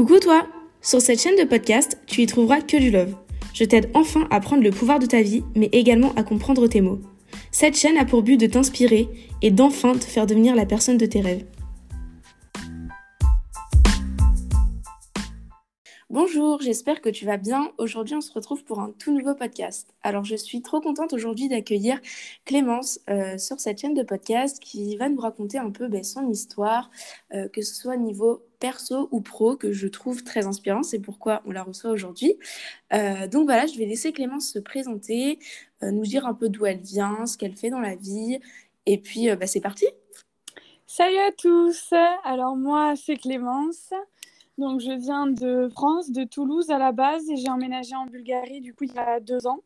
Coucou toi Sur cette chaîne de podcast, tu y trouveras que du love. Je t'aide enfin à prendre le pouvoir de ta vie, mais également à comprendre tes mots. Cette chaîne a pour but de t'inspirer et d'enfin te faire devenir la personne de tes rêves. Bonjour, j'espère que tu vas bien. Aujourd'hui, on se retrouve pour un tout nouveau podcast. Alors, je suis trop contente aujourd'hui d'accueillir Clémence euh, sur cette chaîne de podcast qui va nous raconter un peu ben, son histoire, euh, que ce soit au niveau perso ou pro, que je trouve très inspirant. C'est pourquoi on la reçoit aujourd'hui. Euh, donc voilà, je vais laisser Clémence se présenter, nous dire un peu d'où elle vient, ce qu'elle fait dans la vie. Et puis, ben, c'est parti. Salut à tous. Alors moi, c'est Clémence. Donc, je viens de France, de Toulouse à la base, et j'ai emménagé en Bulgarie, du coup, il y a deux ans,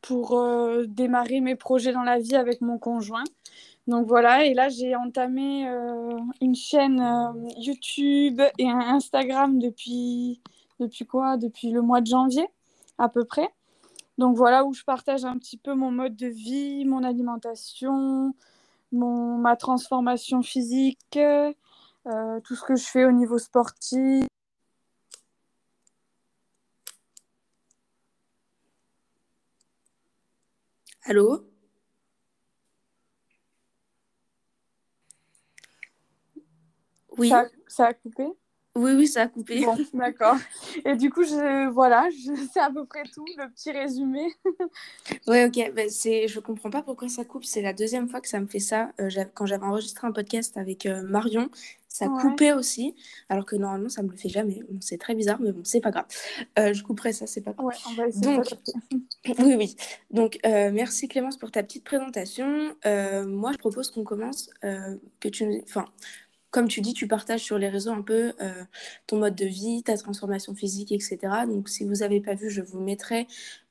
pour euh, démarrer mes projets dans la vie avec mon conjoint. Donc voilà, et là, j'ai entamé euh, une chaîne euh, YouTube et un Instagram depuis, depuis quoi? Depuis le mois de janvier, à peu près. Donc voilà, où je partage un petit peu mon mode de vie, mon alimentation, ma transformation physique euh, tout ce que je fais au niveau sportif. Allô? Oui. ça a coupé oui, oui, ça a coupé. Bon, d'accord. Et du coup, je, voilà, je, c'est à peu près tout, le petit résumé. ouais, ok. Ben, c'est, je comprends pas pourquoi ça coupe. C'est la deuxième fois que ça me fait ça. Euh, quand j'avais enregistré un podcast avec euh, Marion, ça coupait aussi. Alors que normalement, ça me le fait jamais. c'est très bizarre, mais bon, c'est pas grave. Euh, je couperai ça, c'est pas grave. Ouais, on va essayer Donc, oui, oui. Donc, merci Clémence pour ta petite présentation. moi, je propose qu'on commence, que tu, enfin comme tu dis, tu partages sur les réseaux un peu euh, ton mode de vie, ta transformation physique, etc. Donc, si vous n'avez pas vu, je vous mettrai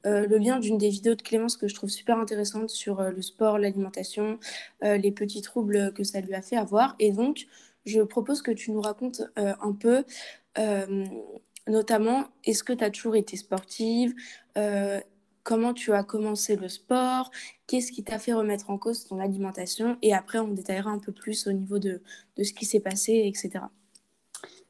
euh, le lien d'une des vidéos de Clémence que je trouve super intéressante sur euh, le sport, l'alimentation, les petits troubles que ça lui a fait avoir. Et donc, je propose que tu nous racontes un peu, notamment, est-ce que tu as toujours été sportive comment tu as commencé le sport, qu'est-ce qui t'a fait remettre en cause ton alimentation, et après on détaillera un peu plus au niveau de, de ce qui s'est passé, etc.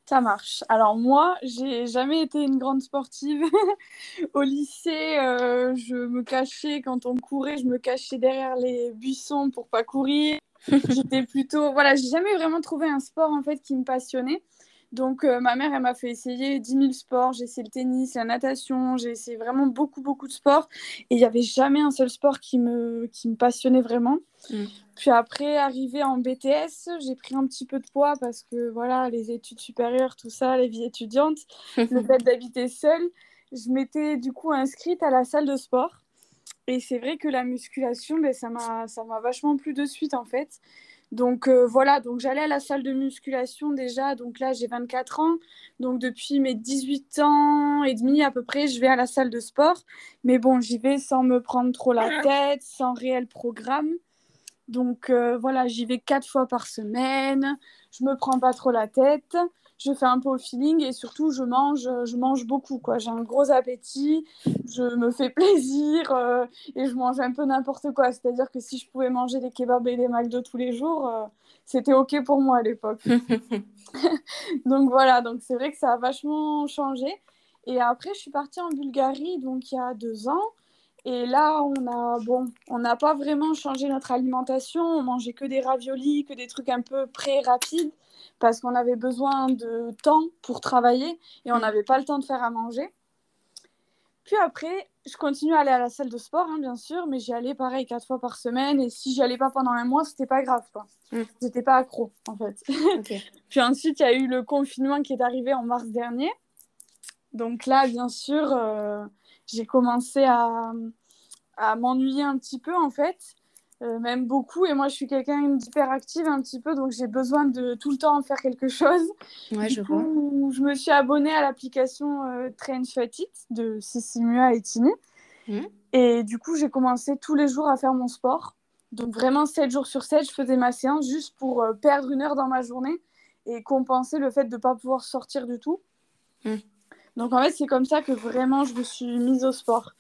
Ça marche. Alors moi, j'ai jamais été une grande sportive. Au lycée, euh, je me cachais quand on courait, je me cachais derrière les buissons pour pas courir. J'étais plutôt, voilà, j'ai jamais vraiment trouvé un sport en fait qui me passionnait. Donc, euh, ma mère, elle m'a fait essayer 10 000 sports. J'ai essayé le tennis, la natation, j'ai essayé vraiment beaucoup, beaucoup de sports. Et il n'y avait jamais un seul sport qui me, qui me passionnait vraiment. Mm. Puis après, arrivé en BTS, j'ai pris un petit peu de poids parce que, voilà, les études supérieures, tout ça, les vies étudiantes, le fait d'habiter seule, je m'étais du coup inscrite à la salle de sport. Et c'est vrai que la musculation, ben, ça m'a vachement plu de suite, en fait. Donc euh, voilà, donc j'allais à la salle de musculation déjà, donc là j'ai 24 ans, donc depuis mes 18 ans et demi à peu près, je vais à la salle de sport, mais bon, j'y vais sans me prendre trop la tête, sans réel programme. Donc euh, voilà, j'y vais quatre fois par semaine, je me prends pas trop la tête je fais un peu au feeling et surtout je mange, je mange beaucoup quoi. J'ai un gros appétit, je me fais plaisir euh, et je mange un peu n'importe quoi. C'est-à-dire que si je pouvais manger des kebabs et des McDo tous les jours, euh, c'était ok pour moi à l'époque. donc voilà, donc c'est vrai que ça a vachement changé. Et après, je suis partie en Bulgarie donc il y a deux ans. Et là, on a bon, on n'a pas vraiment changé notre alimentation. On mangeait que des raviolis, que des trucs un peu pré rapides parce qu'on avait besoin de temps pour travailler et on mm. n'avait pas le temps de faire à manger. Puis après, je continue à aller à la salle de sport, hein, bien sûr, mais j'y allais pareil quatre fois par semaine. Et si j'y allais pas pendant un mois, c'était pas grave, quoi. Mm. J'étais pas accro, en fait. Puis ensuite, il y a eu le confinement qui est arrivé en mars dernier. Donc là, bien sûr, euh, j'ai commencé à, à m'ennuyer un petit peu, en fait. Euh, même beaucoup. Et moi, je suis quelqu'un d'hyperactive un petit peu, donc j'ai besoin de tout le temps faire quelque chose. Ouais, je vois. Je me suis abonnée à l'application euh, Train Fit de Sissimua et Tini. Mmh. Et du coup, j'ai commencé tous les jours à faire mon sport. Donc vraiment, 7 jours sur 7, je faisais ma séance juste pour euh, perdre une heure dans ma journée et compenser le fait de ne pas pouvoir sortir du tout. Mmh. Donc en fait, c'est comme ça que vraiment je me suis mise au sport.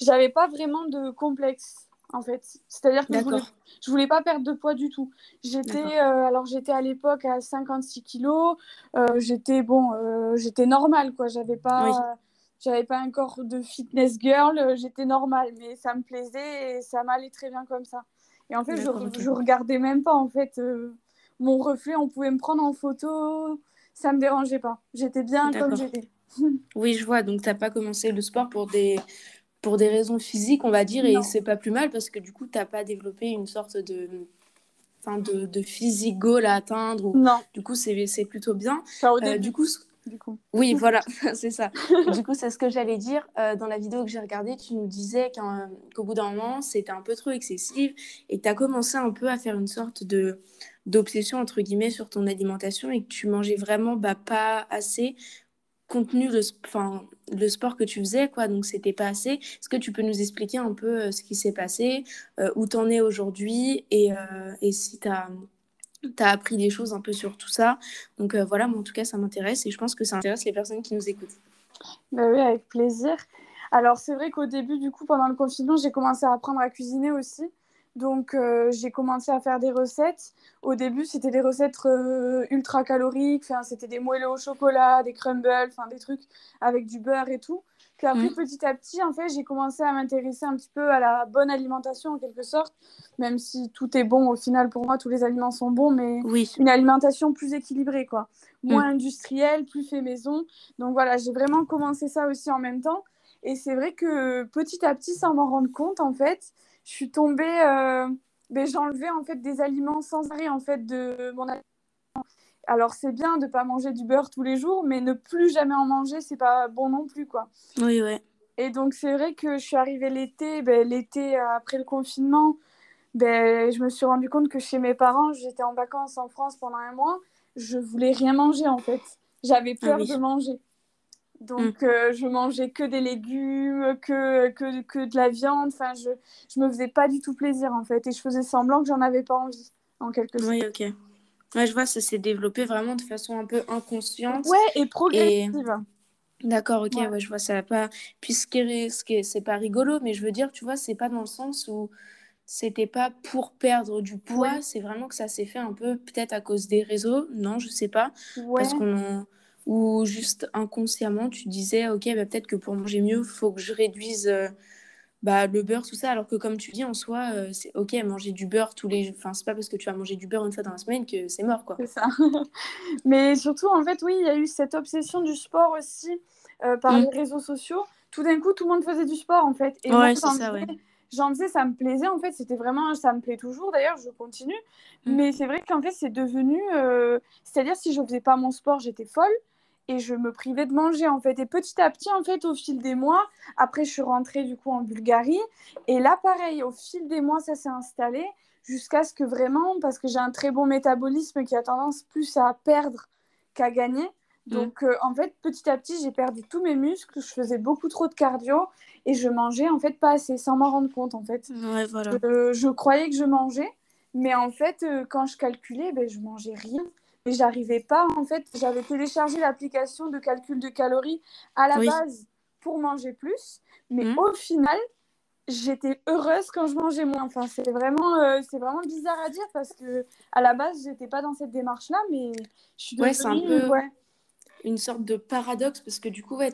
J'avais pas vraiment de complexe en fait. C'est-à-dire que je voulais, je voulais pas perdre de poids du tout. J'étais, euh, alors j'étais à l'époque à 56 kilos. Euh, j'étais bon, euh, j'étais normale quoi. J'avais pas, j'avais pas un corps de fitness girl. J'étais normale, mais ça me plaisait et ça m'allait très bien comme ça. Et en fait, je, je regardais même pas en fait mon reflet. On pouvait me prendre en photo, ça me dérangeait pas. J'étais bien comme j'étais. oui, je vois. Donc, tu n'as pas commencé le sport pour des pour des raisons physiques, on va dire, et c'est pas plus mal parce que du coup, tu n'as pas développé une sorte de, enfin, de, de physique goal à atteindre. Ou... Non. Du coup, c'est plutôt bien. Euh, du coup, du coup. Oui, voilà, c'est ça. du coup, c'est ce que j'allais dire. Euh, dans la vidéo que j'ai regardée, tu nous disais qu'au bout d'un moment, c'était un peu trop excessif et que tu as commencé un peu à faire une sorte de d'obsession, entre guillemets, sur ton alimentation et que tu mangeais vraiment bah, pas assez contenu le, enfin, le sport que tu faisais, quoi, donc c'était pas assez. Est-ce que tu peux nous expliquer un peu euh, ce qui s'est passé, euh, où tu en es aujourd'hui et, euh, et, si tu as, appris des choses un peu sur tout ça? Donc voilà, en tout cas, ça m'intéresse et je pense que ça intéresse les personnes qui nous écoutent. Bah oui, avec plaisir. Alors c'est vrai qu'au début, du coup, pendant le confinement, j'ai commencé à apprendre à cuisiner aussi. Donc, euh, j'ai commencé à faire des recettes. Au début, c'était des recettes euh, ultra caloriques. C'était des moelleux au chocolat, des crumbles, des trucs avec du beurre et tout. Puis après, petit à petit, en fait, j'ai commencé à m'intéresser un petit peu à la bonne alimentation, en quelque sorte. Même si tout est bon, au final, pour moi, tous les aliments sont bons, mais une alimentation plus équilibrée, quoi. Moins mm. industrielle, plus fait maison. Donc voilà, j'ai vraiment commencé ça aussi en même temps. Et c'est vrai que petit à petit, sans m'en rendre compte, en fait, je suis tombée, euh, ben, j'enlevais en fait des aliments sans arrêt en fait de mon alors c'est bien de pas manger du beurre tous les jours, mais ne plus jamais en manger, c'est pas bon non plus quoi. Oui ouais. Et donc c'est vrai que je suis arrivée l'été, ben, l'été après le confinement, ben, je me suis rendu compte que chez mes parents, j'étais en vacances en France pendant un mois, je voulais rien manger en fait. J'avais ah peur de manger. Donc, mm. euh, je mangeais que des légumes, que, que, que de la viande. Enfin, je ne me faisais pas du tout plaisir, en fait. Et je faisais semblant que j'en avais pas envie, en quelque sorte. Oui, ok. Ouais, je vois, ça s'est développé vraiment de façon un peu inconsciente. Ouais, et progressive. D'accord, ok, ouais. je vois, ça va pas. Puis ce qui c'est pas rigolo, mais je veux dire, tu vois, c'est pas dans le sens où c'était pas pour perdre du poids, c'est vraiment que ça s'est fait un peu peut-être à cause des réseaux, non, je sais pas. Ouais. Parce qu'on ou juste inconsciemment, tu disais, ok, bah, peut-être que pour manger mieux, il faut que je réduise euh, bah, le beurre, tout ça, alors que comme tu dis, en soi, euh, c'est ok, manger du beurre tous les... Enfin, c'est pas parce que tu as mangé du beurre une fois dans la semaine que c'est mort, quoi. C'est ça. Mais surtout, en fait, oui, il y a eu cette obsession du sport aussi euh, par mm. les réseaux sociaux. Tout d'un coup, tout le monde faisait du sport, en fait. Et ouais, c'est ça, ouais j'en faisais, ça me plaisait en fait, c'était vraiment, ça me plaît toujours d'ailleurs, je continue. Mm. Mais c'est vrai qu'en fait, c'est devenu, c'est-à-dire si je faisais pas mon sport, j'étais folle et je me privais de manger en fait. Et petit à petit, en fait, au fil des mois, après je suis rentrée du coup en Bulgarie. Et là, pareil, au fil des mois, ça s'est installé jusqu'à ce que vraiment, parce que j'ai un très bon métabolisme qui a tendance plus à perdre qu'à gagner. Mm. Donc euh, en fait, petit à petit, j'ai perdu tous mes muscles, je faisais beaucoup trop de cardio et je mangeais en fait pas assez, sans m'en rendre compte en fait. Ouais, voilà. je, croyais que je mangeais, mais en fait, euh, quand je calculais, ben, je mangeais rien mais j'arrivais pas en fait. J'avais téléchargé l'application de calcul de calories à la base pour manger plus. Mais mmh. au final j'étais heureuse quand je mangeais moins. Enfin c'est vraiment euh, c'est vraiment bizarre à dire parce que à la base j'étais pas dans cette démarche là mais je suis ouais, c'est un peu une sorte de paradoxe parce que du coup ouais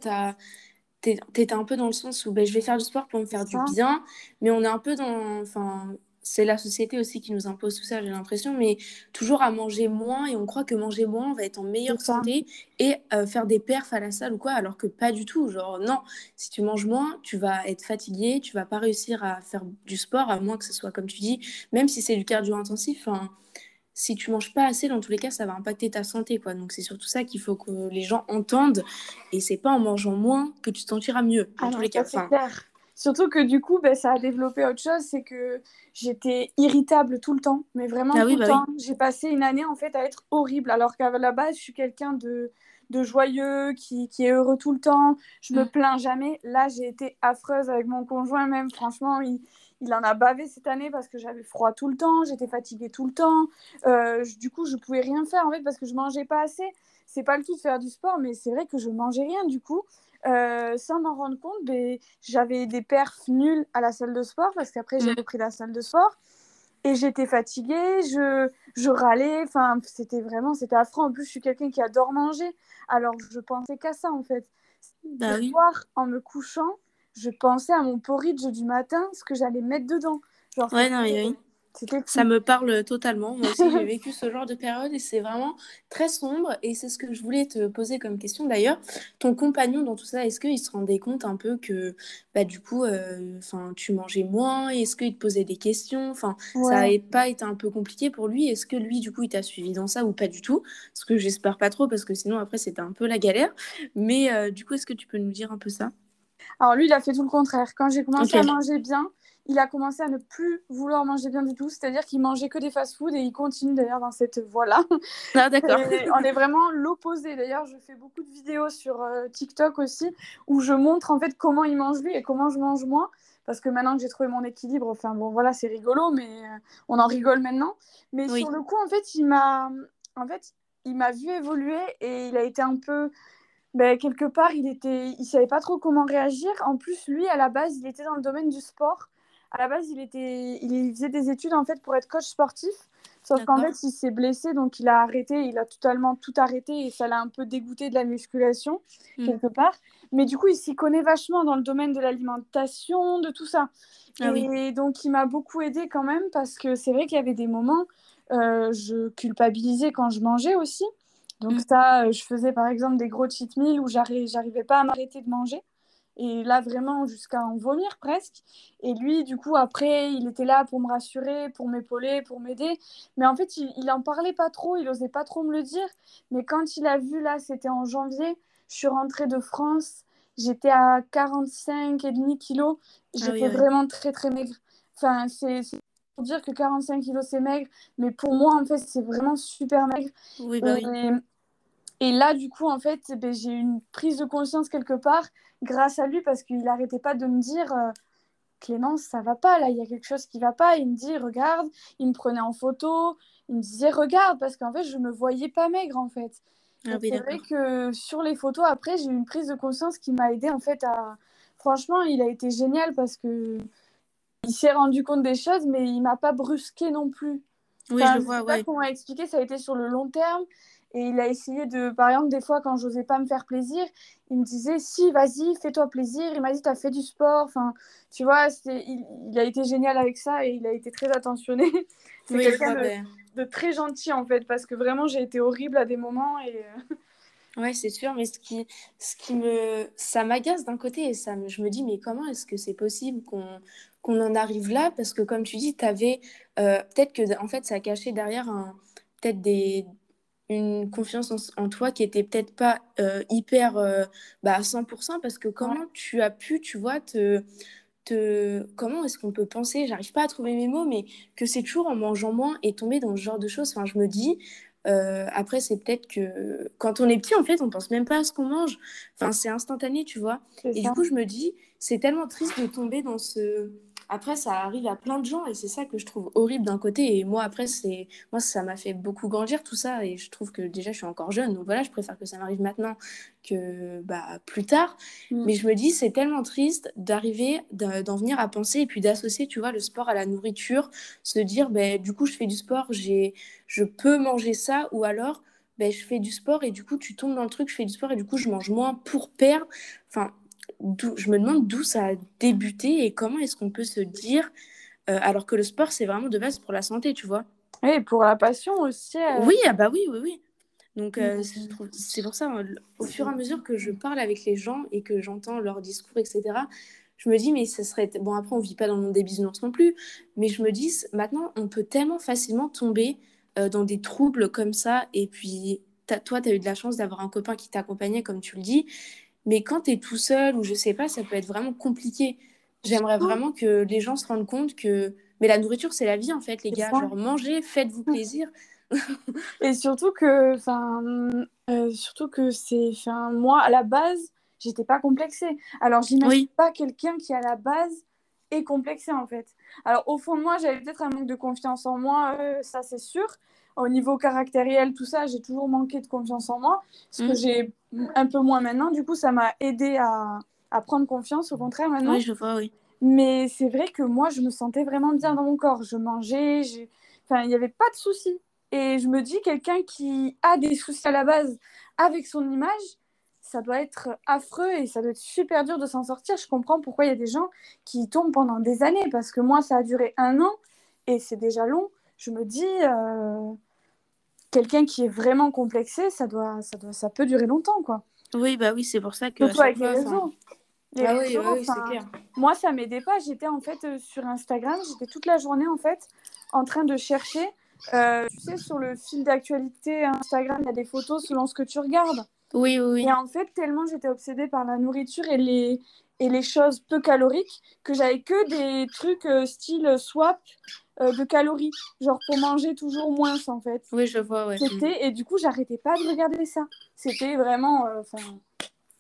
t'étais un peu dans le sens où ben, je vais faire du sport pour me faire du bien mais on est un peu dans enfin c'est la société aussi qui nous impose tout ça, j'ai l'impression, mais toujours à manger moins et on croit que manger moins, on va être en meilleure santé et euh, faire des perfs à la salle ou quoi, alors que pas du tout. Genre, non, si tu manges moins, tu vas être fatigué, tu vas pas réussir à faire du sport, à moins que ce soit comme tu dis, même si c'est du cardio intensif. si tu manges pas assez, dans tous les cas, ça va impacter ta santé, quoi. Donc c'est surtout ça qu'il faut que les gens entendent, et c'est pas en mangeant moins que tu te sentiras mieux. Dans ah tous les cas, Surtout que du coup, ben, ça a développé autre chose, c'est que j'étais irritable tout le temps, mais vraiment ah tout le bah temps. J'ai passé une année en fait à être horrible, alors qu'à la base, je suis quelqu'un de, de joyeux, qui, qui, est heureux tout le temps. Je me mm. plains jamais. Là, j'ai été affreuse avec mon conjoint même. Franchement, il, il en a bavé cette année parce que j'avais froid tout le temps, j'étais fatiguée tout le temps. Euh, du coup, je pouvais rien faire en fait parce que je mangeais pas assez. C'est pas le tout de faire du sport, mais c'est vrai que je mangeais rien du coup. Euh, sans m'en rendre compte, ben, j'avais des perfs nuls à la salle de sport parce qu'après j'ai mm. repris la salle de sport et j'étais fatiguée, je, je râlais, enfin c'était vraiment, c'était affreux. En plus, je suis quelqu'un qui adore manger, alors je pensais qu'à ça en fait. Bah soir, en me couchant, je pensais à mon porridge du matin, ce que j'allais mettre dedans. Genre, ouais, non, oui, oui. Ça me parle totalement. Moi aussi, j'ai vécu ce genre de période et c'est vraiment très sombre. Et c'est ce que je voulais te poser comme question d'ailleurs. Ton compagnon dans tout ça, est-ce qu'il se rendait compte un peu que bah, du coup, euh, tu mangeais moins Est-ce qu'il te posait des questions? Enfin, Ça n'avait pas été un peu compliqué pour lui Est-ce que lui, du coup, il t'a suivi dans ça ou pas du tout? Ce que j'espère pas trop parce que sinon, après, c'était un peu la galère. Mais euh, du coup, est-ce que tu peux nous dire un peu ça? Alors lui, il a fait tout le contraire. Quand j'ai commencé à manger bien, il a commencé à ne plus vouloir manger bien du tout, c'est-à-dire qu'il mangeait que des fast-food et il continue d'ailleurs dans cette voie-là. Ah, d'accord. on est vraiment l'opposé. D'ailleurs, je fais beaucoup de vidéos sur euh, TikTok aussi où je montre en fait comment il mange lui et comment je mange moi. Parce que maintenant que j'ai trouvé mon équilibre, enfin bon, voilà, c'est rigolo, mais euh, on en rigole maintenant. Mais sur le coup, en fait, il m'a, en fait, il m'a vu évoluer et il a été un peu, ben, quelque part, il était, il savait pas trop comment réagir. En plus, lui, à la base, il était dans le domaine du sport à la base, il, était, il faisait des études en fait pour être coach sportif. Sauf qu'en fait, il s'est blessé, donc il a arrêté, il a totalement tout arrêté et ça l'a un peu dégoûté de la musculation, hmm. quelque part. Mais du coup, il s'y connaît vachement dans le domaine de l'alimentation, de tout ça. Ah et donc, il m'a beaucoup aidé quand même parce que c'est vrai qu'il y avait des moments, euh, je culpabilisais quand je mangeais aussi. Donc, hmm. ça, je faisais par exemple des gros cheat meals où j'arrivais pas à m'arrêter de manger. Et là, vraiment, jusqu'à en vomir presque. Et lui, du coup, après, il était là pour me rassurer, pour m'épauler, pour m'aider. Mais en fait, il, il en parlait pas trop, il osait pas trop me le dire. Mais quand il a vu, là, c'était en janvier, je suis rentrée de France, j'étais à 45,5 kilos. Ah j'étais vraiment très, très maigre. Enfin, c'est pour dire que 45 kilos, c'est maigre. Mais pour moi, en fait, c'est vraiment super maigre. Oui, bah oui. Et là, du coup, en fait, ben, j'ai eu une prise de conscience quelque part grâce à lui parce qu'il n'arrêtait pas de me dire euh, Clémence, ça va pas, là, il y a quelque chose qui va pas. Il me dit Regarde, il me prenait en photo, il me disait Regarde, parce qu'en fait, je me voyais pas maigre, en fait. Ah c'est vrai que sur les photos, après, j'ai eu une prise de conscience qui m'a aidé en fait à. Franchement, il a été génial parce que il s'est rendu compte des choses, mais il m'a pas brusqué non plus. Oui, je vois, ouais. Pas m'a expliqué, ça a été sur le long terme. Et il a essayé de, par exemple, des fois quand j'osais pas me faire plaisir, il me disait si, vas-y, fais-toi plaisir. Il m'a dit, tu as fait du sport. Enfin, tu vois, il, il, a été génial avec ça et il a été très attentionné. C'est quelqu'un de, très gentil en fait, parce que vraiment j'ai été horrible à des moments et. Euh, ouais, c'est sûr, mais ce qui, ce qui me, ça m'agace d'un côté et ça, je me dis, mais comment est-ce que c'est possible qu'on qu'on en arrive là? Parce que comme tu dis, tu avais, euh, peut-être que en fait, ça cachait derrière un, peut-être des, une confiance en, toi qui était peut-être pas euh, hyper euh, bah, à 100% parce que comment tu as pu, tu vois, te, te... comment est-ce qu'on peut penser, j'arrive pas à trouver mes mots, mais que c'est toujours en mangeant moins et tomber dans ce genre de choses. Enfin, je me dis, euh, après, c'est peut-être que quand on est petit, en fait, on pense même pas à ce qu'on mange. Enfin, c'est instantané, tu vois. Et du coup, je me dis, c'est tellement triste de tomber dans ce après, ça arrive à plein de gens et c'est ça que je trouve horrible d'un côté. Et moi, après, c'est moi, ça m'a fait beaucoup grandir tout ça et je trouve que déjà, je suis encore jeune. Donc voilà, je préfère que ça m'arrive maintenant que bah, plus tard. Mm. Mais je me dis, c'est tellement triste d'arriver, d'en venir à penser et puis d'associer, tu vois, le sport à la nourriture. Se dire, ben, du coup, je fais du sport, j'ai, je peux manger ça ou alors. Ben, je fais du sport et du coup tu tombes dans le truc, je fais du sport et du coup je mange moins pour perdre. Enfin, je me demande d'où ça a débuté et comment est-ce qu'on peut se dire, euh, alors que le sport, c'est vraiment de base pour la santé, tu vois. Et pour la passion aussi. Euh. Oui, ah bah oui, oui, oui. Donc euh, c'est pour ça, au fur et à mesure que je parle avec les gens et que j'entends leur discours, etc., je me dis, mais ça serait... Bon, après, on vit pas dans le monde des bisounours non plus, mais je me dis, maintenant, on peut tellement facilement tomber dans des troubles comme ça, et puis toi, tu as eu de la chance d'avoir un copain qui t'accompagnait, comme tu le dis, mais quand tu es tout seul ou je sais pas, ça peut être vraiment compliqué. J'aimerais vraiment que les gens se rendent compte que. Mais la nourriture, c'est la vie en fait, les gars. Genre, mangez, faites-vous plaisir. et surtout que, enfin, euh, surtout que c'est, enfin, moi à la base, j'étais pas complexée. Alors j'imagine pas quelqu'un qui à la base est complexé en fait. Alors au fond de moi, j'avais peut-être un manque de confiance en moi, euh, ça c'est sûr. Au niveau caractériel, tout ça, j'ai toujours manqué de confiance en moi, ce que mm. j'ai un peu moins maintenant. Du coup, ça m'a aidé à, à, prendre confiance, au contraire maintenant. Oui, je vois, oui. Mais c'est vrai que moi, je me sentais vraiment bien dans mon corps. Je mangeais, enfin, il n'y avait pas de soucis. Et je me dis, quelqu'un qui a des soucis à la base avec son image, ça doit être affreux et ça doit être super dur de s'en sortir. Je comprends pourquoi il y a des gens qui tombent pendant des années, parce que moi, ça a duré un an et c'est déjà long. Je me dis, euh, quelqu'un qui est vraiment complexé, ça, doit, ça, doit, ça peut durer longtemps, quoi. Oui, bah oui, c'est pour ça que... Surtout avec les réseaux. ah oui, oui, c'est clair. Moi, ça m'aidait pas. J'étais en fait euh, sur Instagram, j'étais toute la journée en fait en train de chercher. Euh, tu sais, sur le fil d'actualité Instagram, il y a des photos selon ce que tu regardes. Oui, oui, Et en fait, tellement j'étais obsédée par la nourriture et les, et les choses peu caloriques que j'avais que des trucs euh, style swap euh, de calories, genre pour manger toujours moins en fait. Oui, je vois, ouais. C'était, et du coup, j'arrêtais pas de regarder ça. C'était vraiment. Euh,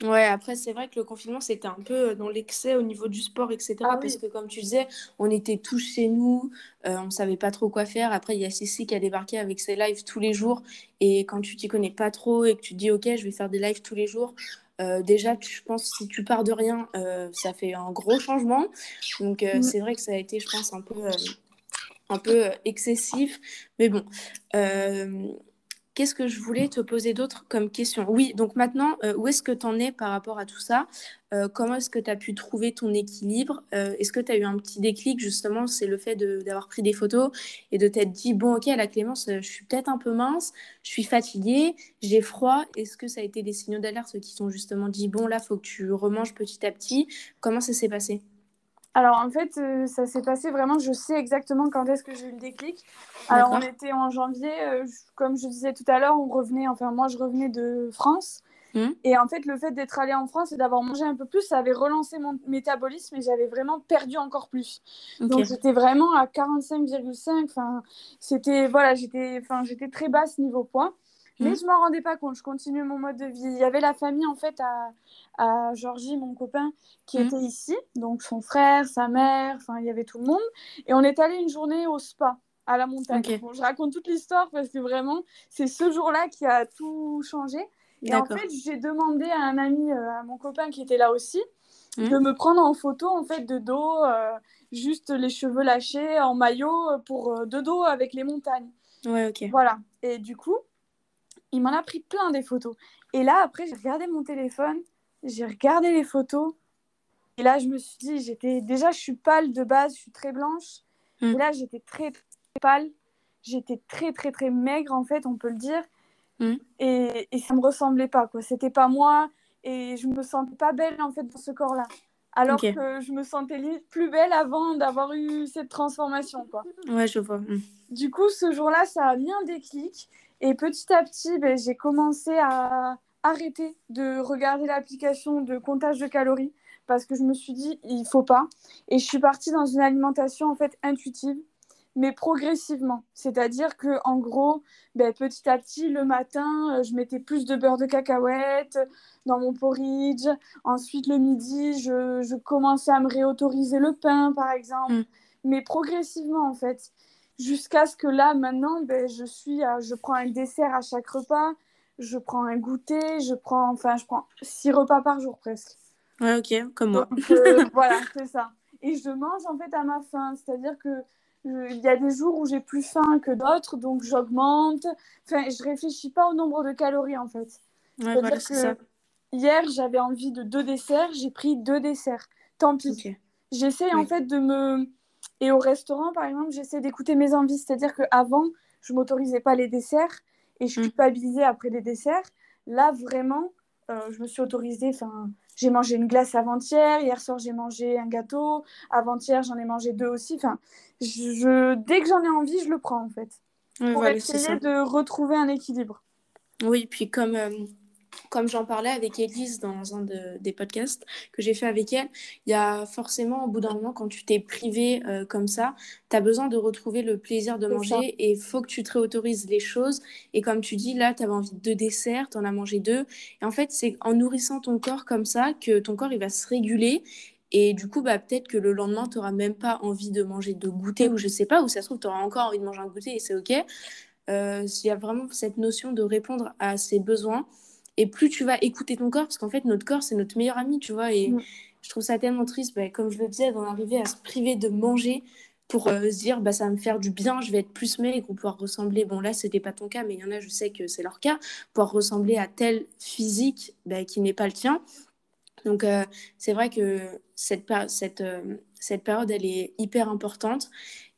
Ouais, après, c'est vrai que le confinement, c'était un peu dans l'excès au niveau du sport, etc. Ah parce que, comme tu disais, on était tous chez nous, euh, on ne savait pas trop quoi faire. Après, il y a Cécile qui a débarqué avec ses lives tous les jours. Et quand tu t'y connais pas trop et que tu dis, OK, je vais faire des lives tous les jours, euh, déjà, je pense si tu pars de rien, euh, ça fait un gros changement. Donc, mm. c'est vrai que ça a été, je pense, un peu, un peu excessif. Mais bon. Qu'est-ce que je voulais te poser d'autre comme question? Oui, donc maintenant, euh, où est-ce que tu en es par rapport à tout ça? Euh, Comment est-ce que tu as pu trouver ton équilibre? Euh, Est-ce que tu as eu un petit déclic, justement C'est le fait d'avoir pris des photos et de t'être dit, bon, ok, à la Clémence, je suis peut-être un peu mince, je suis fatiguée, j'ai froid. Est-ce que ça a été des signaux d'alerte qui t'ont justement dit, bon, là, il faut que tu remanges petit à petit? Comment ça s'est passé? Alors en fait, euh, ça s'est passé vraiment, je sais exactement quand est-ce que j'ai eu le déclic. Alors on était en janvier, euh, comme je disais tout à l'heure, on revenait, enfin moi je revenais de France. Hmm. Et en fait, le fait d'être allé en France et d'avoir mangé un peu plus, ça avait relancé mon métabolisme et j'avais vraiment perdu encore plus. Donc j'étais vraiment à 45,5. Enfin, c'était voilà, j'étais, enfin, j'étais très basse niveau poids. Mais mm. je m'en rendais pas compte, je continuais mon mode de vie. Il y avait la famille en fait à, à Georgie, mon copain, qui mm. était ici, donc son frère, sa mère, enfin il y avait tout le monde. Et on est allé une journée au spa à la montagne. je raconte toute l'histoire parce que vraiment c'est ce jour-là qui a tout changé. Et en fait j'ai demandé à un ami, euh, à mon copain qui était là aussi, mm. de me prendre en photo en fait de dos, euh, juste les cheveux lâchés en maillot pour euh, de dos avec les montagnes. Ouais, ok. Voilà. Et du coup, il m'en a pris plein des photos. Et là, après, j'ai regardé mon téléphone, j'ai regardé les photos. Et là, je me suis dit, j'étais déjà, je suis pâle de base, je suis très blanche. Hmm. Et là, j'étais très, très pâle. J'étais très, très, très maigre, en fait, on peut le dire. Hmm. Et, et ça me ressemblait pas, quoi. C'était pas moi. Et je me sentais pas belle, en fait, dans ce corps-là. Alors que je me sentais plus belle avant d'avoir eu cette transformation, quoi. Ouais, je vois. Hmm. Du coup, ce jour-là, ça a mis un déclic. Et petit à petit, ben, j'ai commencé à arrêter de regarder l'application de comptage de calories parce que je me suis dit, il faut pas. Et je suis partie dans une alimentation en fait intuitive, mais progressivement. C'est-à-dire que en gros, ben, petit à petit, le matin, euh, je mettais plus de beurre de cacahuète dans mon porridge. Ensuite, le midi, je, je commençais à me réautoriser le pain, par exemple. Mm. Mais progressivement, en fait jusqu'à ce que là, maintenant, ben, je suis, je prends un dessert à chaque repas, je prends un goûter, je prends, enfin, je prends six repas par jour presque. Ouais, ok, comme moi. Euh, voilà, c'est ça. Et je mange en fait à ma faim, c'est-à-dire que il y a des jours où j'ai plus faim que d'autres, donc j'augmente. Enfin, je réfléchis pas au nombre de calories en fait. Ouais, voilà, c'est ça. Hier, j'avais envie de deux desserts, j'ai pris deux desserts. Tant pis. J'essaie en fait de me et au restaurant, par exemple, j'essaie d'écouter mes envies. C'est-à-dire qu'avant, je ne m'autorisais pas les desserts et je mm. culpabilisais après les desserts. Là, vraiment, euh, je me suis autorisée. Enfin, j'ai mangé une glace avant-hier. Hier soir, j'ai mangé un gâteau. Avant-hier, j'en ai mangé deux aussi. Enfin, je, dès que j'en ai envie, je le prends, en fait. pour essayer de retrouver un équilibre. Oui, puis comme, euh, comme j'en parlais avec Elise dans un des podcasts que j'ai fait avec elle, il y a forcément, au bout d'un moment, quand tu t'es privé euh, comme ça, tu as besoin de retrouver le plaisir de manger et il faut que tu te réautorises les choses. Et comme tu dis, là, tu avais envie de deux desserts, tu en as mangé deux. Et en fait, c'est en nourrissant ton corps comme ça que ton corps, il va se réguler. Et du coup, bah, peut-être que le lendemain, tu n'auras même pas envie de manger de goûter ou je sais pas, ou ça se trouve, tu auras encore envie de manger un goûter et c'est OK. Euh, il y a vraiment cette notion de répondre à ses besoins. Et plus tu vas écouter ton corps, parce qu'en fait, notre corps, c'est notre meilleur ami, tu vois. Et mm. je trouve ça tellement triste, bah, comme je le disais, d'en arriver à se priver de manger pour euh, se dire, bah, ça va me faire du bien, je vais être plus maigre, pour pouvoir ressembler. Bon, là, c'était pas ton cas, mais il y en a, je sais que c'est leur cas, pouvoir ressembler à tel physique bah, qui n'est pas le tien. Donc, euh, c'est vrai que cette, cette, cette période, elle est hyper importante.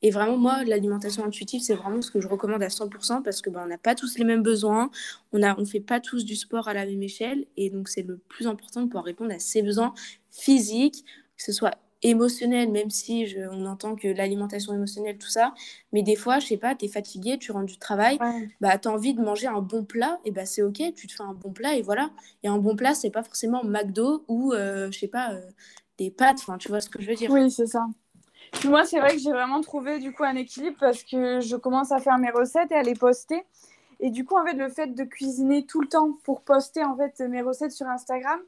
Et vraiment, moi, l'alimentation intuitive, c'est vraiment ce que je recommande à 100% parce que ben, on n'a pas tous les mêmes besoins, on ne on fait pas tous du sport à la même échelle. Et donc, c'est le plus important de pouvoir répondre à ces besoins physiques, que ce soit émotionnel, même si je, on entend que l'alimentation émotionnelle, tout ça. Mais des fois, je sais pas, tu es fatigué, tu rentres du travail, bah, tu as envie de manger un bon plat, et bah, c'est OK, tu te fais un bon plat, et voilà. Et un bon plat, c'est pas forcément McDo ou, euh, je sais pas, euh, des pâtes, enfin, tu vois ce que je veux dire. Oui, c'est ça. Moi, c'est vrai que j'ai vraiment trouvé du coup un équilibre parce que je commence à faire mes recettes et à les poster. Et du coup, en fait, le fait de cuisiner tout le temps pour poster en fait mes recettes sur Instagram,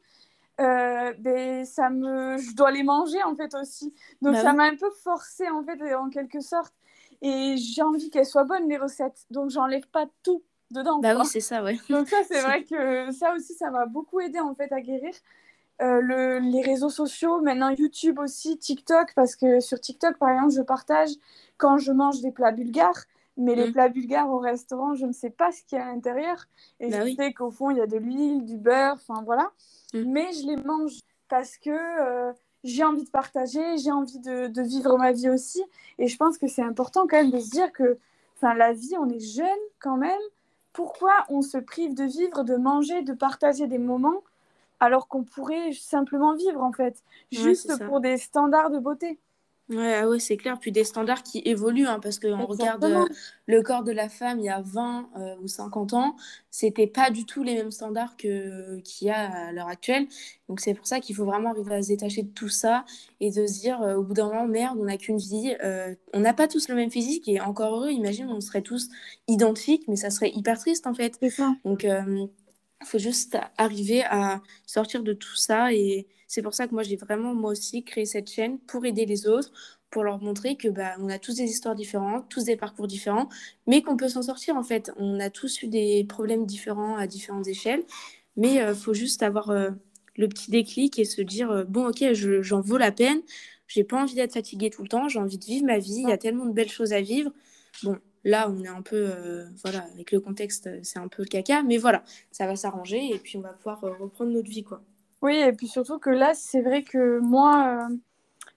euh, ben, ça me, je dois les manger en fait aussi. Donc bah ça m'a un peu forcé en fait en quelque sorte. Et j'ai envie qu'elles soient bonnes les recettes. Donc j'enlève pas tout dedans. Bah oui, c'est ça, ouais. Donc ça, c'est vrai que ça aussi, ça m'a beaucoup aidé en fait à guérir. Euh, le, les réseaux sociaux, maintenant YouTube aussi, TikTok, parce que sur TikTok, par exemple, je partage quand je mange des plats bulgares, mais les mm. plats bulgares au restaurant, je ne sais pas ce qu'il y a à l'intérieur. Et bah je sais qu'au fond, il y a de l'huile, du beurre, enfin voilà. Mm. Mais je les mange parce que euh, j'ai envie de partager, j'ai envie de, de, vivre ma vie aussi. Et je pense que c'est important quand même de se dire que la vie, on est jeune quand même. Pourquoi on se prive de vivre, de manger, de partager des moments alors qu'on pourrait simplement vivre en fait, juste pour des standards de beauté. Ouais, ah ouais c'est clair. Puis des standards qui évoluent, hein, parce qu'on regarde euh, le corps de la femme il y a 20 euh, ou 50 ans, c'était pas du tout les mêmes standards qu'il y a à l'heure actuelle. Donc c'est pour ça qu'il faut vraiment arriver à se détacher de tout ça et de se dire, euh, au bout d'un moment, merde, on n'a qu'une vie. on n'a pas tous le même physique et encore heureux, imagine, on serait tous identiques, mais ça serait hyper triste en fait. Ça. Donc il faut juste arriver à sortir de tout ça. Et c'est pour ça que moi, j'ai vraiment, moi aussi, créé cette chaîne pour aider les autres, pour leur montrer que bah, on a tous des histoires différentes, tous des parcours différents, mais qu'on peut s'en sortir en fait. On a tous eu des problèmes différents à différentes échelles, mais il euh, faut juste avoir euh, le petit déclic et se dire euh, bon, ok, j'en vaux la peine. J'ai pas envie d'être fatiguée tout le temps, j'ai envie de vivre ma vie. Il y a tellement de belles choses à vivre. Bon, Là, on est un peu, euh, voilà, avec le contexte, c'est un peu le caca, mais voilà, ça va s'arranger et puis on va pouvoir euh, reprendre notre vie, quoi. Oui, et puis surtout que là, c'est vrai que moi, euh,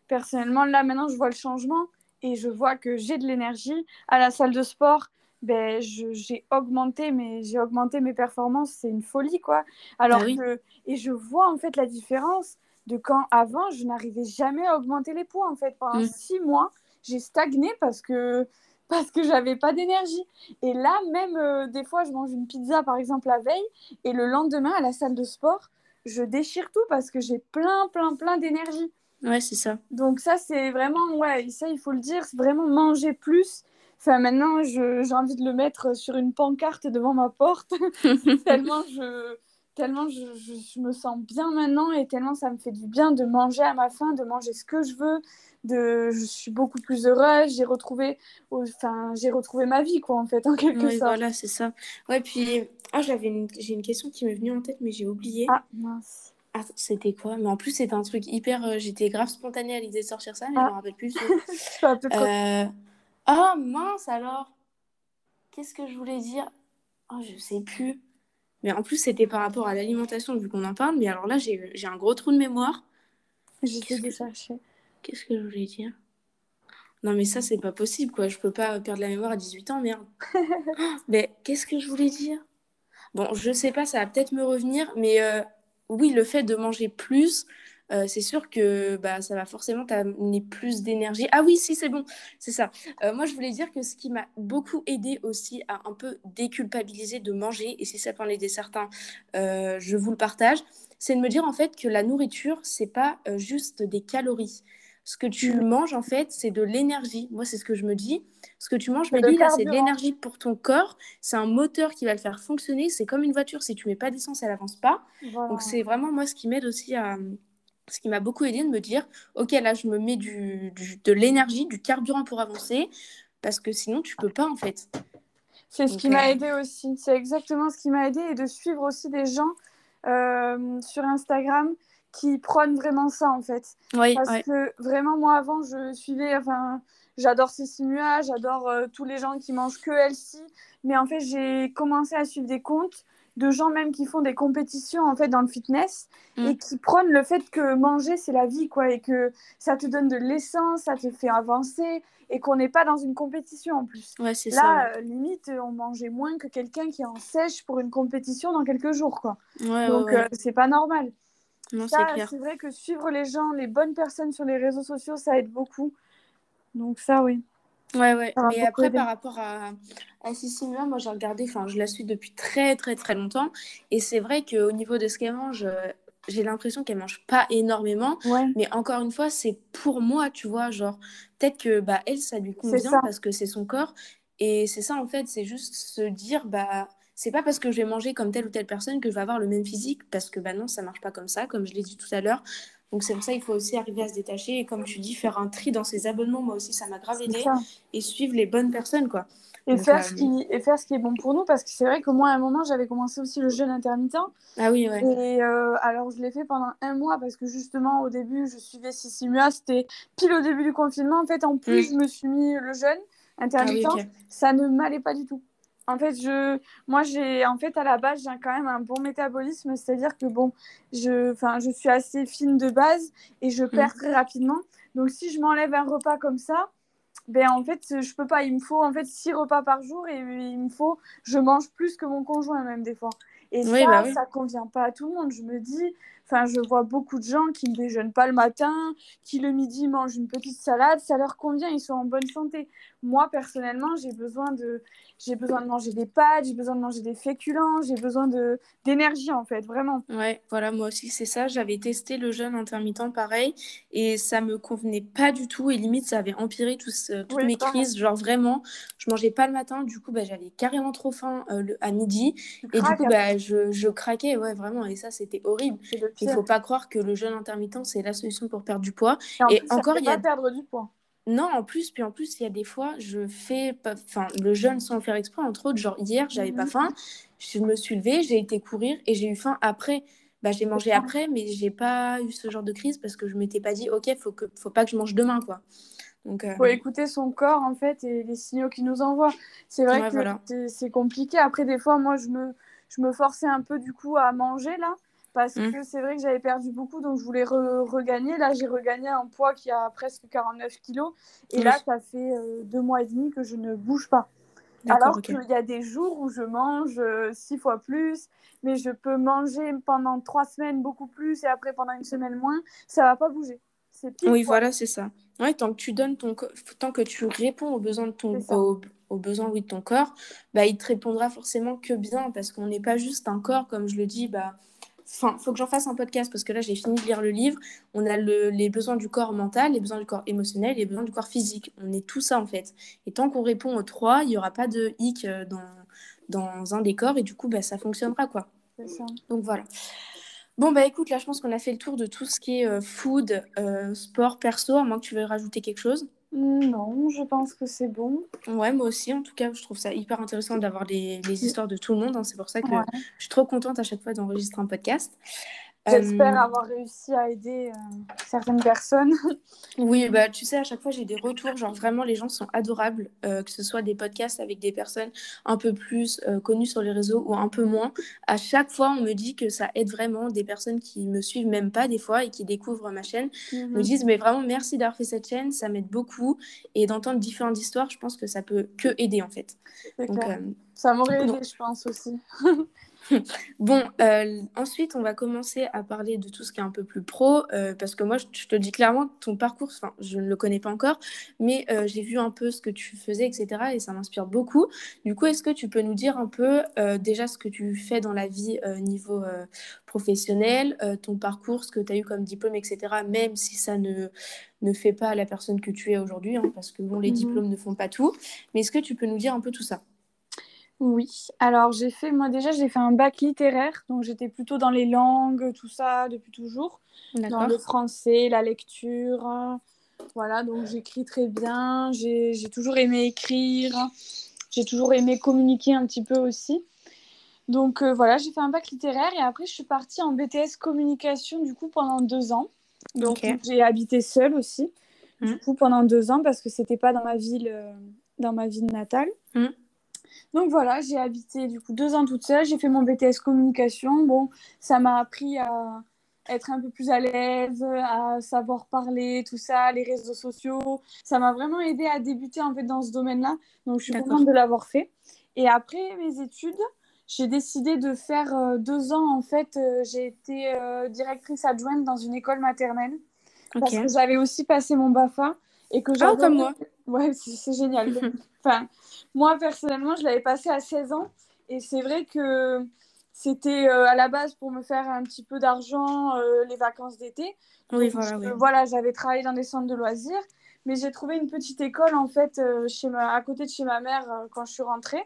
personnellement, là maintenant, je vois le changement et je vois que j'ai de l'énergie. À la salle de sport, ben, j'ai augmenté, mais j'ai augmenté mes performances, c'est une folie, quoi. Alors ah que, et je vois en fait la différence de quand avant, je n'arrivais jamais à augmenter les poids, en fait. Pendant mm. six mois, j'ai stagné parce que parce que j'avais pas d'énergie. Et là, même euh, des fois, je mange une pizza par exemple la veille et le lendemain à la salle de sport, je déchire tout parce que j'ai plein, plein, plein d'énergie. Ouais, c'est ça. Donc ça, c'est vraiment, ouais, ça, il faut le dire, c'est vraiment manger plus. Enfin, maintenant, j'ai envie de le mettre sur une pancarte devant ma porte, tellement je, tellement je, je, me sens bien maintenant et tellement ça me fait du bien de manger à ma faim, de manger ce que je veux, de je suis beaucoup plus heureuse j'ai retrouvé enfin j'ai retrouvé ma vie quoi en fait en quelque sorte voilà c'est ça ouais puis ah j'avais une... j'ai une question qui m'est venue en tête mais j'ai oublié ah mince ah, c'était quoi? Mais en plus, c'était un truc hyper. Euh, j'étais grave spontanée à l'idée de sortir ça, mais je me ah. rappelle plus. euh... Oh mince alors Qu'est-ce que je voulais dire? Oh, je sais plus. Mais en plus, c'était par rapport à l'alimentation, vu qu'on en parle. Mais alors là, j'ai un gros trou de mémoire. Qu'est-ce que je voulais dire? Non, mais ça, c'est pas possible, quoi. Je peux pas perdre la mémoire à 18 ans, merde. mais qu'est-ce que je voulais dire? Bon, je sais pas, ça va peut-être me revenir, mais euh, oui, le fait de manger plus, euh, c'est sûr que bah, ça va forcément t'amener plus d'énergie. Ah oui, si, c'est bon, c'est ça. Euh, moi, je voulais dire que ce qui m'a beaucoup aidé aussi à un peu déculpabiliser de manger, et si ça peut en aider certains, euh, je vous le partage, c'est de me dire en fait que la nourriture, c'est pas juste des calories. Ce que tu manges, en fait, c'est de l'énergie. Moi, c'est ce que je me dis. Ce que tu manges, mais là, c'est de l'énergie pour ton corps. C'est un moteur qui va le faire fonctionner. C'est comme une voiture. Si tu mets pas d'essence, elle avance pas. Donc, c'est vraiment moi ce qui m'aide aussi à. Ce qui m'a beaucoup aidé de me dire, OK, là, je me mets du, de l'énergie, du carburant pour avancer. Parce que sinon, tu peux pas, en fait. C'est ce qui m'a euh, aidé aussi. C'est exactement ce qui m'a aidé. Et de suivre aussi des gens euh, sur Instagram qui prônent vraiment ça en fait. Parce que vraiment moi avant je suivais, enfin j'adore Cécile j'adore euh, tous les gens qui mangent que healthy, mais en fait j'ai commencé à suivre des comptes de gens même qui font des compétitions en fait dans le fitness mm. et qui prônent le fait que manger c'est la vie quoi et que ça te donne de l'essence, ça te fait avancer et qu'on n'est pas dans une compétition en plus. Là ça, euh, limite on mangeait moins que quelqu'un qui en sèche pour une compétition dans quelques jours quoi. Donc euh, c'est pas normal c'est vrai que suivre les gens, les bonnes personnes sur les réseaux sociaux, ça aide beaucoup. Donc ça, oui. Ouais, ouais. Mais après, par rapport à, à Sissimia, moi, j'ai regardé, enfin, je la suis depuis très, très, très longtemps. Et c'est vrai qu'au niveau de ce qu'elle mange, euh, j'ai l'impression qu'elle mange pas énormément. Mais encore une fois, c'est pour moi, tu vois. Genre, peut-être que, bah, elle, ça lui convient parce que c'est son corps. Et c'est ça, en fait, c'est juste se dire, bah, c'est pas parce que je vais manger comme telle ou telle personne que je vais avoir le même physique, parce que bah non, ça marche pas comme ça, comme je l'ai dit tout à l'heure. Donc c'est pour ça qu'il faut aussi arriver à se détacher et comme tu dis, faire un tri dans ses abonnements. Moi aussi, ça m'a grave aidé et suivre les bonnes personnes, quoi. Et, faire ce euh, qui, et faire ce qui est bon pour nous, parce que c'est vrai que moi, à un moment, j'avais commencé aussi le jeûne intermittent. Ah oui, ouais. Et euh, alors, je l'ai fait pendant un mois, parce que justement, au début, je suivais Sissimua, c'était pile au début du confinement. En fait, en plus, mm. je me suis mis le jeûne intermittent. Ah ça ne m'allait pas du tout. En fait, je, moi, j'ai, en fait, à la base, j'ai quand même un bon métabolisme, c'est-à-dire que bon, je, enfin, je suis assez fine de base et je perds mm. très rapidement. Donc, si je m'enlève un repas comme ça, ben en fait, je peux pas. Il me faut en fait six repas par jour et il me faut, je mange plus que mon conjoint même des fois. Et ça, bah ça convient pas à tout le monde. Je me dis, Enfin, je vois beaucoup de gens qui ne déjeunent pas le matin, qui le midi mangent une petite salade, ça leur convient, ils sont en bonne santé. Moi, personnellement, j'ai besoin de, j'ai besoin de manger des pâtes, j'ai besoin de manger des féculents, j'ai besoin de d'énergie en fait, vraiment. Ouais, voilà, moi aussi c'est ça. J'avais testé le jeûne intermittent pareil et ça me convenait pas du tout et limite ça avait empiré toutes mes crises. Genre vraiment, je mangeais pas le matin, du coup bah, j'avais carrément trop faim euh, à midi et du coup bah, je, je, craquais, ouais vraiment et ça c'était horrible. Il faut pas croire que le jeûne intermittent c'est la solution pour perdre du poids. Et, encore il y a perdre du poids. Non, en plus, puis en plus, il y a des fois, je fais enfin, le jeûne sans le faire exprès. Entre autres, genre hier, j'avais pas mhm. faim, je me suis levée, j'ai été courir et j'ai eu faim après. Bah, j'ai mangé après, mais j'ai pas eu ce genre de crise parce que je m'étais pas dit, ok, faut que, faut pas que je mange demain, quoi. Donc, euh, faut écouter son corps en fait et les signaux qu'il nous envoie. C'est vrai que c'est compliqué. Après, des fois, moi, je me, je me forçais un peu du coup à manger là parce mmh. que c'est vrai que j'avais perdu beaucoup, donc je voulais regagner. Là, j'ai regagné un poids qui a presque 49 kilos. Et là, ça fait euh, deux mois et demi que je ne bouge pas. Alors qu'il y a des jours où je mange euh, six fois plus, mais je peux manger pendant trois semaines beaucoup plus et après pendant une semaine moins. Ça va pas bouger. Oui, voilà, c'est ça. Ouais, tant que tu donnes ton tant que tu réponds aux besoins de ton aux, besoins oui, de ton corps, bah il te répondra forcément que bien parce qu'on n'est pas juste un corps comme je le dis bah Enfin, faut que j'en fasse un podcast parce que là, j'ai fini de lire le livre. On a les besoins du corps mental, les besoins du corps émotionnel les besoins du corps physique. On est tout ça, en fait. Et tant qu'on répond aux trois, il n'y aura pas de hic euh, dans, dans un des corps et du coup, bah, ça fonctionnera, quoi. Ça. Donc, voilà. Bon, bah écoute, là, je pense qu'on a fait le tour de tout ce qui est euh, food, euh, sport, perso, à moins que tu veuilles rajouter quelque chose. Non, je pense que c'est bon. Ouais, moi aussi, en tout cas, je trouve ça hyper intéressant d'avoir les, histoires de tout le monde. Hein. C'est pour ça que je suis trop contente à chaque fois d'enregistrer un podcast. J'espère euh, avoir réussi à aider euh, certaines personnes. Oui, bah, tu sais, à chaque fois, j'ai des retours. Genre, vraiment, les gens sont adorables, euh, que ce soit des podcasts avec des personnes un peu plus connues sur les réseaux ou un peu moins. À chaque fois, on me dit que ça aide vraiment des personnes qui me suivent même pas des fois et qui découvrent ma chaîne. Me mhm. disent, mais vraiment, merci d'avoir fait cette chaîne, ça m'aide beaucoup. Et d'entendre différentes histoires, je pense que ça peut que aider en fait. Donc, ça m'aurait aidé, je pense aussi. bon, euh, ensuite, on va commencer à parler de tout ce qui est un peu plus pro, euh, parce que moi, je, te dis clairement, ton parcours, enfin, je ne le connais pas encore, mais euh, j'ai vu un peu ce que tu faisais, etc., et ça m'inspire beaucoup. Du coup, est-ce que tu peux nous dire un peu déjà ce que tu fais dans la vie niveau professionnel, ton parcours, ce que tu as eu comme diplôme, etc., même si ça ne, ne fait pas la personne que tu es aujourd'hui, hein, parce que bon, les mhm. diplômes ne font pas tout, mais est-ce que tu peux nous dire un peu tout ça? Oui, alors j'ai fait, moi déjà, j'ai fait un bac littéraire, donc j'étais plutôt dans les langues, tout ça, depuis toujours. Dans le français, la lecture, voilà, donc j'écris très bien, j'ai toujours aimé écrire, j'ai toujours aimé communiquer un petit peu aussi. Donc euh, voilà, j'ai fait un bac littéraire et après je suis partie en BTS communication du coup pendant deux ans. Donc j'ai habité seule aussi, du mmh. coup pendant deux ans parce que c'était pas dans ma ville, euh, dans ma ville natale. Mmh. Donc voilà, j'ai habité du coup deux ans toute seule. J'ai fait mon BTS communication. Bon, ça m'a appris à être un peu plus à l'aise, à savoir parler, tout ça, les réseaux sociaux. Ça m'a vraiment aidé à débuter en fait dans ce domaine-là. Donc je suis contente de l'avoir fait. Et après mes études, j'ai décidé de faire euh, deux ans en fait. Euh, j'ai été euh, directrice adjointe dans une école maternelle parce que j'avais aussi passé mon Bafa et que Ah, comme moi. Ouais, c'est génial. enfin, moi, personnellement, je l'avais passé à 16 ans. Et c'est vrai que c'était euh, à la base pour me faire un petit peu d'argent euh, les vacances d'été. Oui, voilà. Oui. voilà, j'avais travaillé dans des centres de loisirs. Mais j'ai trouvé une petite école, en fait, euh, chez ma... à côté de chez ma mère quand je suis rentrée.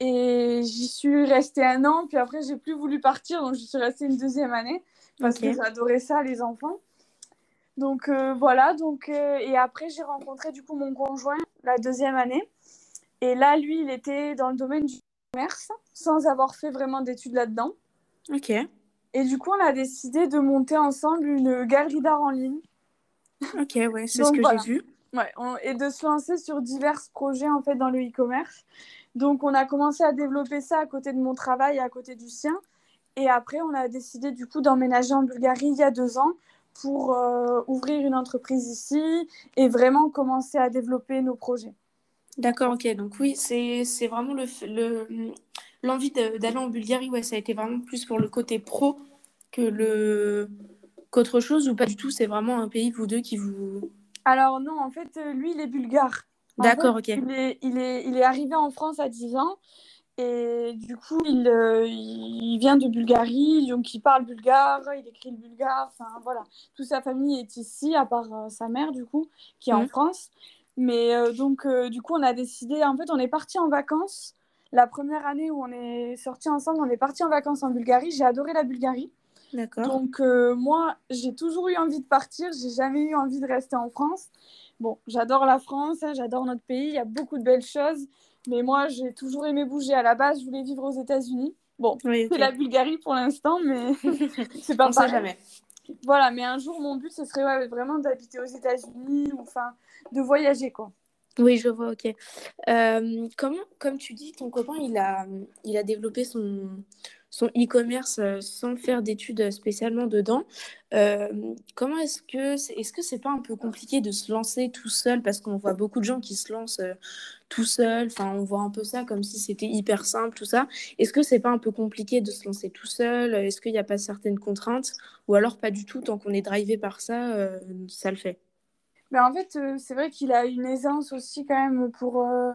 Et j'y suis restée un an. Puis après, j'ai plus voulu partir. Donc, je suis restée une deuxième année. Parce que j'adorais ça, les enfants. Donc voilà, donc, et après j'ai rencontré du coup mon conjoint la deuxième année et là, lui, il était dans le domaine du commerce, sans avoir fait vraiment d'études là-dedans. Ok. Et du coup, on a décidé de monter ensemble une galerie d'art en ligne. Ok, ouais, c'est ce que j'ai vu. Ouais, et de se lancer sur divers projets en fait dans le e-commerce. Donc, on a commencé à développer ça à côté de mon travail, à côté du sien. Et après, on a décidé du coup d'emménager en Bulgarie il y a deux ans pour euh, ouvrir une entreprise ici et vraiment commencer à développer nos projets. D'accord, ok. Donc oui, c'est vraiment le, l'envie d'aller en Bulgarie, ouais, ça a été vraiment plus pour le côté pro que le qu'autre chose ou pas du tout, c'est vraiment un pays, vous deux, qui vous... Alors non, en fait, euh, lui, il est bulgare. D'accord, ok. Il est, il, est, il est arrivé en France à 10 ans et du coup, il, euh, il vient de Bulgarie, donc il parle bulgare, il écrit le bulgare, enfin voilà. Toute sa famille est ici, à part euh, sa mère, du coup, qui est en mmh. France. Mais euh, donc, du coup, on a décidé, en fait, on est parti en vacances. La première année où on est sortis ensemble, on est parti en vacances en Bulgarie. J'ai adoré la Bulgarie. Donc, euh, moi, j'ai toujours eu envie de partir. J'ai jamais eu envie de rester en France. Bon, j'adore la France, hein, j'adore notre pays. Il y a beaucoup de belles choses. Mais moi, j'ai toujours aimé bouger. À la base, je voulais vivre aux États-Unis. Bon, c'est la Bulgarie pour l'instant, mais c'est pas on jamais. Voilà, mais un jour, mon but, ce serait vraiment d'habiter aux États-Unis, enfin, de voyager, quoi. Oui, je vois, ok. Euh, comment, comme tu dis, ton copain, il a, il a développé son, son e-commerce euh, sans faire d'études spécialement dedans. Euh, comment est-ce que est-ce que c'est pas un peu compliqué de se lancer tout seul? Parce qu'on voit beaucoup de gens qui se lancent tout seul. Enfin, on voit un peu ça comme si c'était hyper simple, tout ça. Est-ce que c'est pas un peu compliqué de se lancer tout seul? Est-ce qu'il n'y a pas certaines contraintes? Ou alors pas du tout, tant qu'on est drivé par ça, ça le fait? Ben, en fait, euh, c'est vrai qu'il a une aisance aussi quand même pour, euh,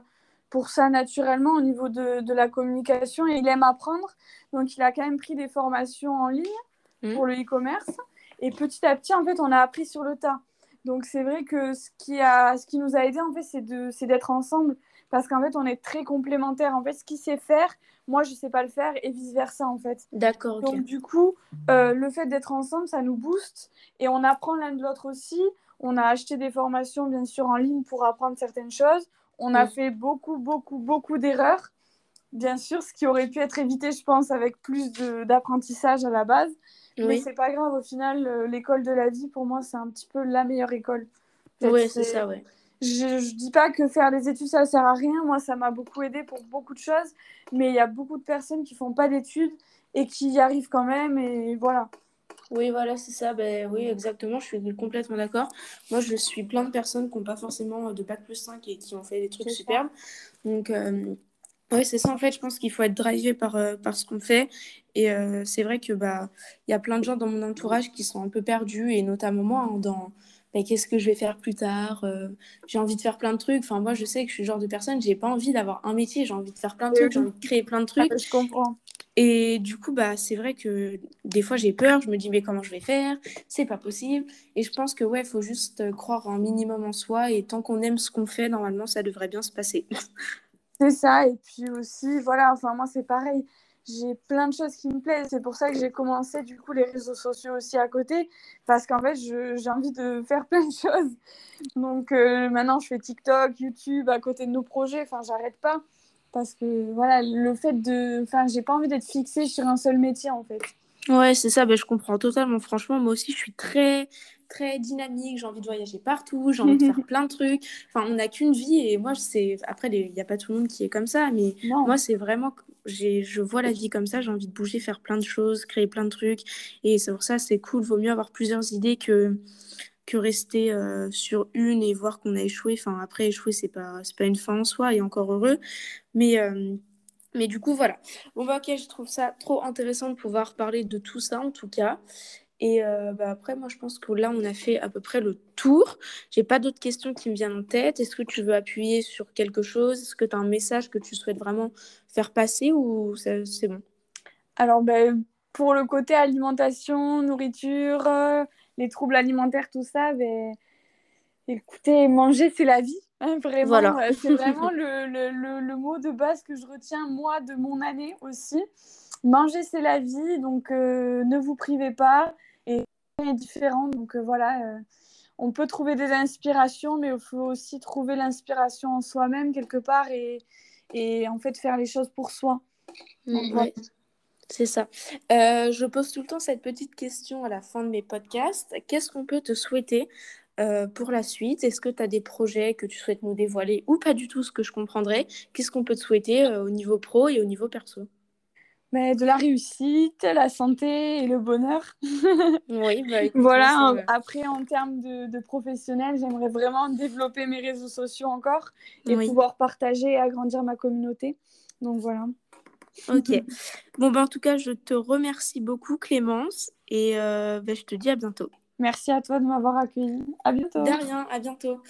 pour ça naturellement au niveau de, de, la communication et il aime apprendre. Donc, il a quand même pris des formations en ligne mmh. pour le e-commerce. Et petit à petit, en fait, on a appris sur le tas. Donc, c'est vrai que ce qui, a, ce qui nous a aidé, en fait, c'est d'être ensemble parce qu'en fait, on est très complémentaires. En fait, ce qu'il sait faire, moi, je ne sais pas le faire et vice-versa, en fait. D'accord. Donc, du coup, euh, le fait d'être ensemble, ça nous booste et on apprend l'un de l'autre aussi. On a acheté des formations, bien sûr, en ligne pour apprendre certaines choses. On a fait beaucoup, beaucoup, beaucoup d'erreurs. Bien sûr, ce qui aurait pu être évité, je pense, avec plus d'apprentissage à la base. Oui. Mais c'est pas grave, au final, euh, l'école de la vie, pour moi, c'est un petit peu la meilleure école. Oui, c'est ça, ouais. Je, ne dis pas que faire des études, ça sert à rien. Moi, ça m'a beaucoup aidé pour beaucoup de choses. Mais il y a beaucoup de personnes qui font pas d'études et qui y arrivent quand même. Et voilà. Oui, voilà, c'est ça. Ben, oui, exactement. Je suis complètement d'accord. Moi, je suis plein de personnes qui n'ont pas forcément de bac plus 5 et qui ont fait des trucs superbes. Donc, euh, Ouais, c'est ça en fait, je pense qu'il faut être drivé par, euh, par ce qu'on fait. Et euh, c'est vrai que bah y a plein de gens dans mon entourage qui sont un peu perdus, et notamment moi, hein, dans bah, qu'est-ce que je vais faire plus tard, euh, j'ai envie de faire plein de trucs. Enfin, moi je sais que je suis le genre de personne, j'ai pas envie d'avoir un métier, j'ai envie de faire plein de trucs, j'ai envie de créer plein de trucs. je comprends. Et du coup, bah, c'est vrai que des fois j'ai peur, je me dis mais comment je vais faire, c'est pas possible. Et je pense que ouais, faut juste croire un minimum en soi, et tant qu'on aime ce qu'on fait, normalement ça devrait bien se passer. C'est ça, et puis aussi, voilà, enfin moi c'est pareil, j'ai plein de choses qui me plaisent, c'est pour ça que j'ai commencé du coup les réseaux sociaux aussi à côté, parce qu'en fait j'ai envie de faire plein de choses. Donc euh, maintenant je fais TikTok, YouTube à côté de nos projets, enfin j'arrête pas, parce que voilà, le fait de, enfin j'ai pas envie d'être fixée sur un seul métier en fait. Ouais, c'est ça, ben, je comprends totalement. Franchement, moi aussi, je suis très, très dynamique, j'ai envie de voyager partout, j'ai envie de faire plein de trucs. Enfin, on n'a qu'une vie et moi, c'est après, il n'y a pas tout le monde qui est comme ça, mais moi, c'est vraiment, je vois la vie comme ça, j'ai envie de bouger, faire plein de choses, créer plein de trucs. Et c'est pour ça, c'est cool, vaut mieux avoir plusieurs idées que, que rester euh, sur une et voir qu'on a échoué. Enfin, après, échouer, c'est pas, pas une fin en soi et encore heureux. Mais. Euh, mais du coup, voilà. Bon, bah, ok, je trouve ça trop intéressant de pouvoir parler de tout ça, en tout cas. Et euh, bah, après, moi, je pense que là, on a fait à peu près le tour. J'ai pas d'autres questions qui me viennent en tête. Est-ce que tu veux appuyer sur quelque chose? Est-ce que tu as un message que tu souhaites vraiment faire passer ou c'est bon? Alors, ben, pour le côté alimentation, nourriture, les troubles alimentaires, tout ça, ben, écoutez, manger, c'est la vie. Hein, vraiment, voilà. Euh, c'est vraiment le, le, le, mot de base que je retiens, moi, de mon année aussi. Manger, c'est la vie, donc ne vous privez pas et est différent. Donc euh, voilà, euh, on peut trouver des inspirations, mais il faut aussi trouver l'inspiration en soi-même quelque part et, et, en fait faire les choses pour soi. Mm, c'est ça. Euh, je pose tout le temps cette petite question à la fin de mes podcasts. Qu'est-ce qu'on peut te souhaiter pour la suite? Est-ce que tu as des projets que tu souhaites nous dévoiler ou pas du tout ce que je comprendrais? Qu'est-ce qu'on peut te souhaiter au niveau pro et au niveau perso? Mais de la réussite, la santé et le bonheur. oui, bah, voilà. après, en termes de, de professionnel, j'aimerais vraiment développer mes réseaux sociaux encore et pouvoir partager et agrandir ma communauté. Donc voilà. Ok. bon, ben, en tout cas, je te remercie beaucoup, Clémence, et euh, ben, je te dis à bientôt. Merci à toi de m'avoir accueilli. À bientôt. De rien, à bientôt.